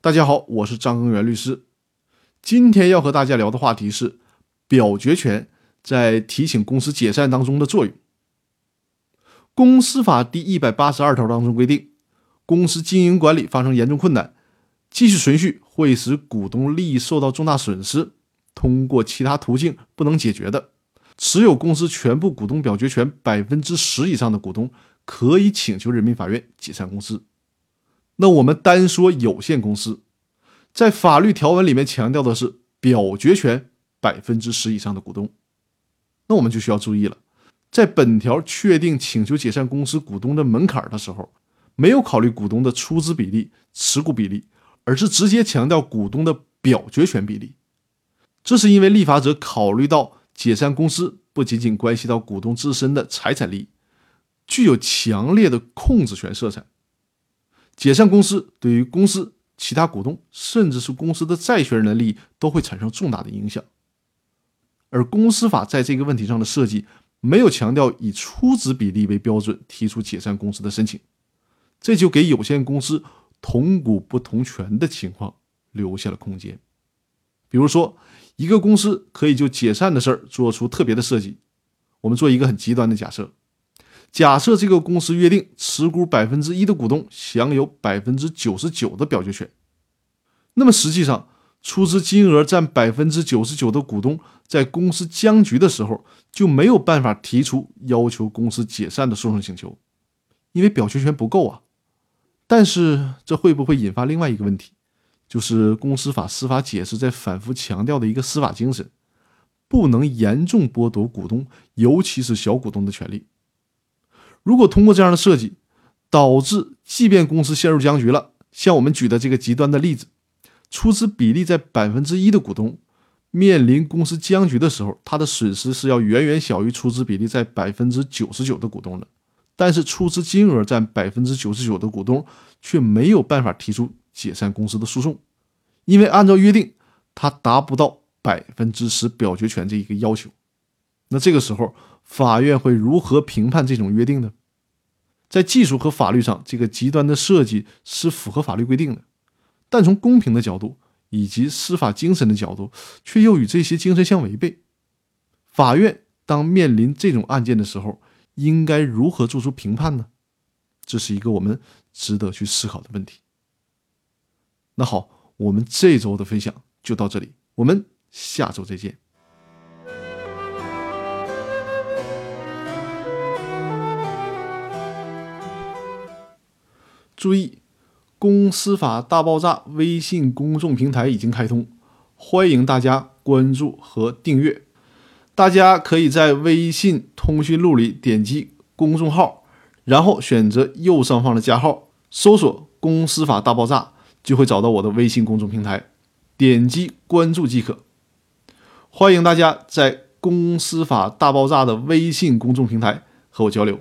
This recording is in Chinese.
大家好，我是张根源律师。今天要和大家聊的话题是表决权在提请公司解散当中的作用。公司法第一百八十二条当中规定，公司经营管理发生严重困难，继续存续会使股东利益受到重大损失，通过其他途径不能解决的，持有公司全部股东表决权百分之十以上的股东，可以请求人民法院解散公司。那我们单说有限公司，在法律条文里面强调的是表决权百分之十以上的股东，那我们就需要注意了，在本条确定请求解散公司股东的门槛的时候，没有考虑股东的出资比例、持股比例，而是直接强调股东的表决权比例。这是因为立法者考虑到解散公司不仅仅关系到股东自身的财产利益，具有强烈的控制权色彩。解散公司对于公司其他股东，甚至是公司的债权人的利益都会产生重大的影响。而公司法在这个问题上的设计，没有强调以出资比例为标准提出解散公司的申请，这就给有限公司同股不同权的情况留下了空间。比如说，一个公司可以就解散的事儿做出特别的设计。我们做一个很极端的假设。假设这个公司约定持股百分之一的股东享有百分之九十九的表决权，那么实际上出资金额占百分之九十九的股东在公司僵局的时候就没有办法提出要求公司解散的诉讼请求，因为表决权不够啊。但是这会不会引发另外一个问题，就是公司法司法解释在反复强调的一个司法精神，不能严重剥夺股东，尤其是小股东的权利。如果通过这样的设计，导致即便公司陷入僵局了，像我们举的这个极端的例子，出资比例在百分之一的股东面临公司僵局的时候，他的损失是要远远小于出资比例在百分之九十九的股东的。但是出资金额占百分之九十九的股东却没有办法提出解散公司的诉讼，因为按照约定，他达不到百分之十表决权这一个要求。那这个时候，法院会如何评判这种约定呢？在技术和法律上，这个极端的设计是符合法律规定的，但从公平的角度以及司法精神的角度，却又与这些精神相违背。法院当面临这种案件的时候，应该如何做出评判呢？这是一个我们值得去思考的问题。那好，我们这周的分享就到这里，我们下周再见。注意，公司法大爆炸微信公众平台已经开通，欢迎大家关注和订阅。大家可以在微信通讯录里点击公众号，然后选择右上方的加号，搜索“公司法大爆炸”，就会找到我的微信公众平台，点击关注即可。欢迎大家在公司法大爆炸的微信公众平台和我交流。